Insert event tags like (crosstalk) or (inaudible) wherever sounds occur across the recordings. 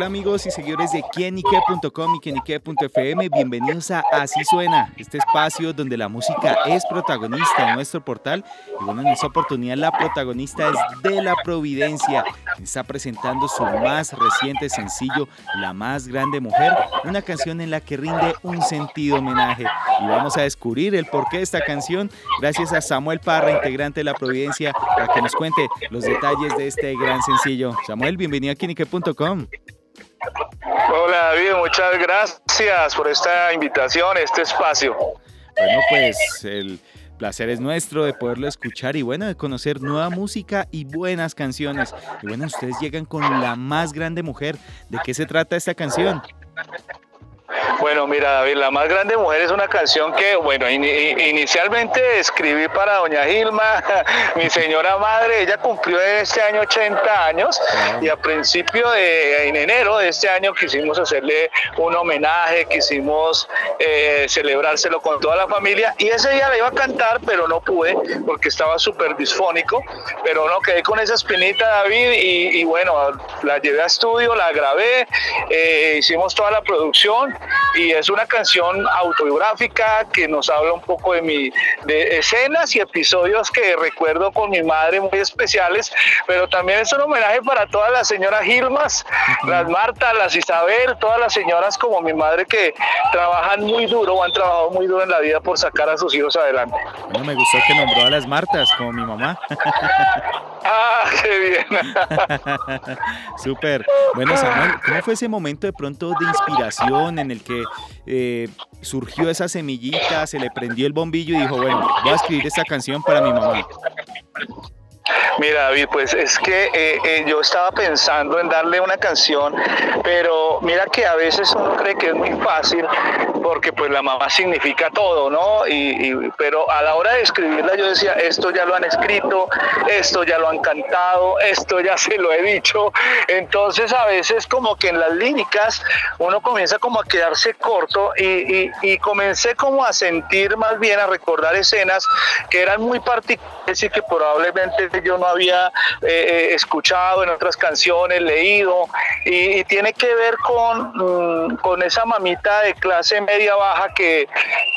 Hola amigos y seguidores de quienique.com y quienique.fm, bienvenidos a Así Suena, este espacio donde la música es protagonista en nuestro portal y bueno, en esta oportunidad la protagonista es de la Providencia, está presentando su más reciente sencillo, La más grande mujer, una canción en la que rinde un sentido homenaje y vamos a descubrir el porqué de esta canción gracias a Samuel Parra, integrante de la Providencia, para que nos cuente los detalles de este gran sencillo. Samuel, bienvenido a quienique.com. Hola David, muchas gracias por esta invitación, este espacio. Bueno, pues el placer es nuestro de poderlo escuchar y bueno, de conocer nueva música y buenas canciones. Y bueno, ustedes llegan con la más grande mujer. ¿De qué se trata esta canción? Bueno, mira, David, La más grande mujer es una canción que, bueno, inicialmente escribí para doña Gilma, (laughs) mi señora madre, ella cumplió este año 80 años y a principio de, en enero de este año quisimos hacerle un homenaje, quisimos eh, celebrárselo con toda la familia. Y ese día la iba a cantar, pero no pude porque estaba súper disfónico, pero no, quedé con esa espinita, David, y, bueno, la llevé a estudio, la grabé, eh, hicimos toda la producción es una canción autobiográfica que nos habla un poco de mi de escenas y episodios que recuerdo con mi madre muy especiales, pero también es un homenaje para todas las señoras Gilmas, las Marta, las Isabel, todas las señoras como mi madre que trabajan muy duro o han trabajado muy duro en la vida por sacar a sus hijos adelante. No me gustó que nombró a las Martas como mi mamá. (laughs) Ah, qué bien. (laughs) Súper. Bueno, Samuel, ¿cómo fue ese momento de pronto de inspiración en el que eh, surgió esa semillita, se le prendió el bombillo y dijo, bueno, voy a escribir esta canción para mi mamá? Mira, David, pues es que eh, eh, yo estaba pensando en darle una canción, pero mira que a veces uno cree que es muy fácil porque pues la mamá significa todo, ¿no? Y, pero a la hora de escribirla yo decía, esto ya lo han escrito, esto ya lo han cantado, esto ya se lo he dicho. Entonces a veces como que en las líricas uno comienza como a quedarse corto y, y comencé como a sentir más bien, a recordar escenas que eran muy particulares y que probablemente yo no había eh, eh, escuchado en otras canciones, leído, y, tiene que ver con, mm, con esa mamita de clase media baja que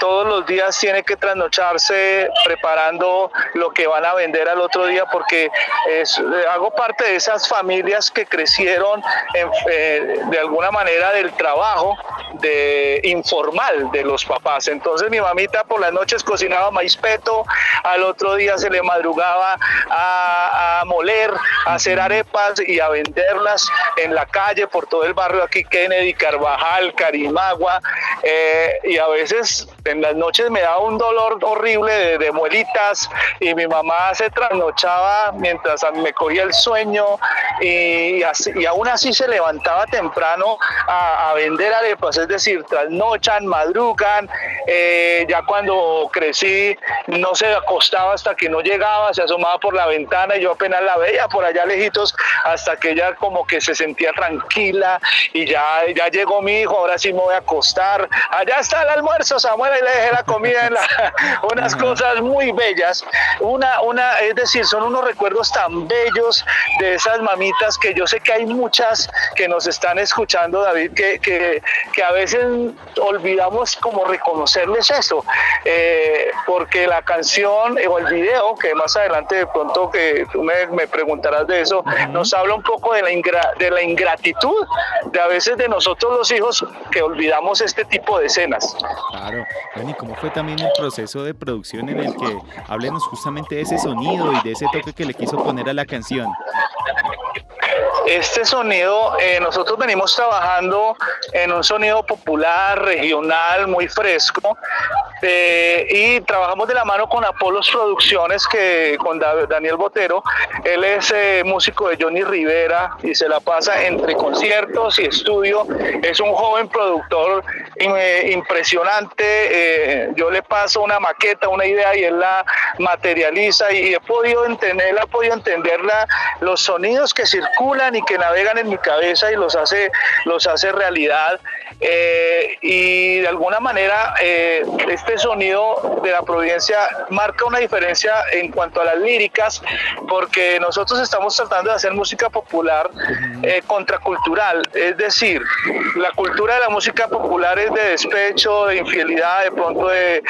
todos los días tiene que trasnocharse preparando lo que van a vender al otro día porque es, eh, hago parte de esas familias que crecieron de alguna manera del trabajo de informal de los papás. Entonces mi mamita por las noches cocinaba maíz peto, al otro día se le madrugaba a, moler, a hacer arepas y a venderlas en la calle por todo el barrio aquí, Kennedy, Carvajal, Carimagua, eh, y a veces en las noches me daba un dolor horrible de, muelitas y mi mamá se trasnochaba mientras me cogía el sueño y, y aún así se levantaba temprano a, vender arepas, es decir, trasnochan, madrugan, eh, ya cuando crecí no se acostaba hasta que no llegaba, se asomaba por la ventana y yo apenas la veía por allá lejitos hasta que ella como que se sentía tranquila y ya, ya llegó mi hijo, ahora sí me voy a acostar, allá está el almuerzo, Samuel, le dejé la comida, en la, (laughs) unas cosas muy bellas, una, una, es decir, son unos recuerdos tan bellos de esas mamitas que yo sé que hay muchas que nos están escuchando, David, que, que, que a veces olvidamos como reconocerles eso, eh, porque la canción o el video, que más adelante de pronto que tú me, me preguntarás de eso, nos habla un poco de la, de la ingratitud de a veces de nosotros los hijos que olvidamos este tipo de escenas. Claro, bueno, y cómo fue también el proceso de producción en el que hablemos justamente de ese sonido y de ese toque que le quiso poner a la canción. Este sonido, eh, nosotros venimos trabajando en un sonido popular, regional, muy fresco, Eh, y trabajamos de la mano con Apolos Producciones, que con Daniel Botero. Él es eh, músico de Johnny Rivera y se la pasa entre conciertos y estudio. Es un joven productor impresionante. yo le paso una maqueta, una idea y él la materializa y he podido entender, ha podido entenderla, los sonidos que circulan y que navegan en mi cabeza y los hace, los hace realidad. Eh, y de alguna manera eh, este sonido de la Providencia marca una diferencia en cuanto a las líricas porque nosotros estamos tratando de hacer música popular eh, contracultural, es decir, la cultura de la música popular es de despecho, de infidelidad, de pronto de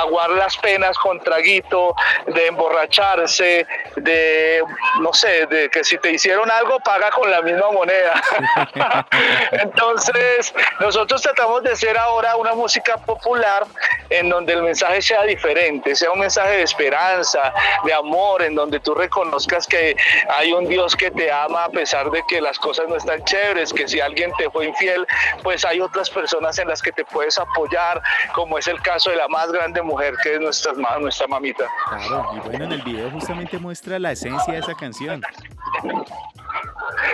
aguar las penas con traguito, de emborracharse, de, no sé, de que si te hicieron algo paga con la misma moneda. (laughs) (laughs) Entonces, (laughs) nosotros tratamos de hacer ahora una música popular en donde el mensaje sea diferente, sea un mensaje de esperanza, de amor, en donde tú reconozcas que hay un Dios que te ama a pesar de que las cosas no están chéveres, que si alguien te fue infiel, pues hay otras personas en las que te puedes apoyar, como es el caso de la más grande mujer que es nuestra, nuestra mamita. Claro, y bueno, en el video justamente muestra la esencia de esa canción.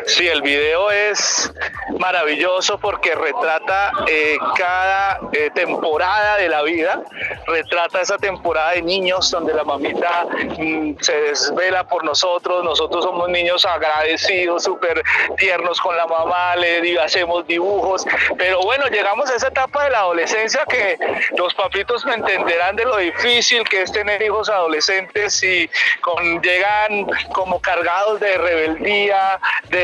Sí, el video es maravilloso porque retrata eh, cada eh, temporada de la vida, retrata esa temporada de niños donde la mamita mm, se desvela por nosotros, nosotros somos niños agradecidos, súper tiernos con la mamá, le hacemos dibujos, pero bueno, llegamos a esa etapa de la adolescencia que los papitos me entenderán de lo difícil que es tener hijos adolescentes y con, llegan como cargados de rebeldía, de,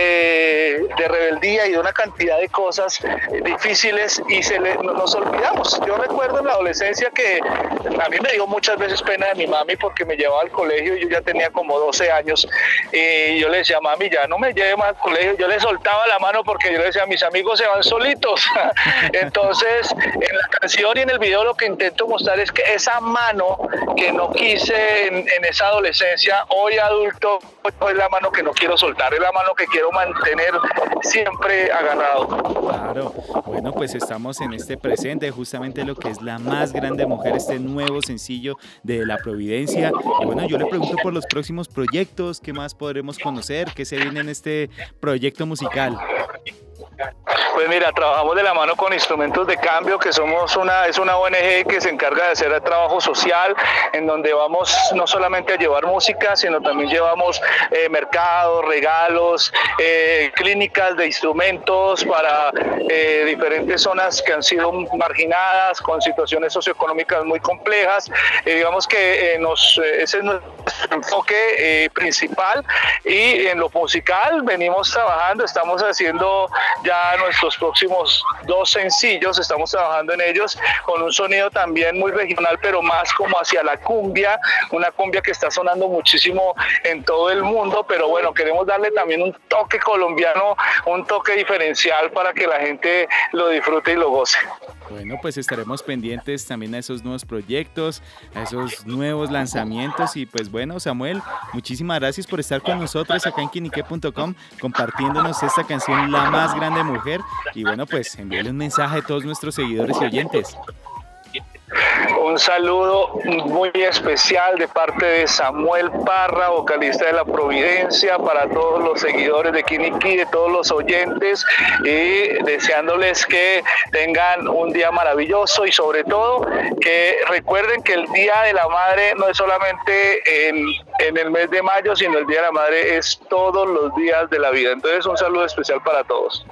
rebeldía y de una cantidad de cosas difíciles y se nos olvidamos. Yo recuerdo en la adolescencia que a mí me dio muchas veces pena de mi mami porque me llevaba al colegio y yo ya tenía como 12 años y yo le decía, mami, ya no me lleve más al colegio. Yo le soltaba la mano porque yo le decía, mis amigos se van solitos. (laughs) Entonces, en la canción y en el video lo que intento mostrar es que esa mano que no quise en, en esa adolescencia, hoy adulto, es la mano que no quiero soltar, es la mano que quiero mantener siempre agarrado. Claro, bueno, pues estamos en este presente, justamente lo que es la más grande mujer, este nuevo sencillo de La Providencia. Y bueno, yo le pregunto por los próximos proyectos, ¿qué más podremos conocer? ¿Qué se viene en este proyecto musical? Pues mira, trabajamos de la mano con Instrumentos de Cambio, que somos una, es una ONG que se encarga de hacer el trabajo social, en donde vamos no solamente a llevar música, sino también llevamos eh, mercados, regalos, eh, clínicas de instrumentos para eh, diferentes zonas que han sido marginadas, con situaciones socioeconómicas muy complejas. digamos que nos, ese es nuestro enfoque principal y en lo musical venimos trabajando, estamos haciendo ya nuestros próximos dos sencillos, estamos trabajando en ellos con un sonido también muy regional, pero más como hacia la cumbia, una cumbia que está sonando muchísimo en todo el mundo, pero bueno, queremos darle también un toque colombiano, un toque diferencial para que la gente lo disfrute y lo goce. Bueno, pues estaremos pendientes también a esos nuevos proyectos, a esos nuevos lanzamientos y pues bueno, Samuel, muchísimas gracias por estar con nosotros acá en quinique.com compartiéndonos esta canción La más grande mujer y bueno, pues envíale un mensaje a todos nuestros seguidores y oyentes. Un saludo muy especial de parte de Samuel Parra, vocalista de La Providencia, para todos los seguidores de Kiniki, de todos los oyentes, y deseándoles que tengan un día maravilloso y sobre todo que recuerden que el Día de la Madre no es solamente en, en el mes de mayo, sino el Día de la Madre es todos los días de la vida. Entonces un saludo especial para todos.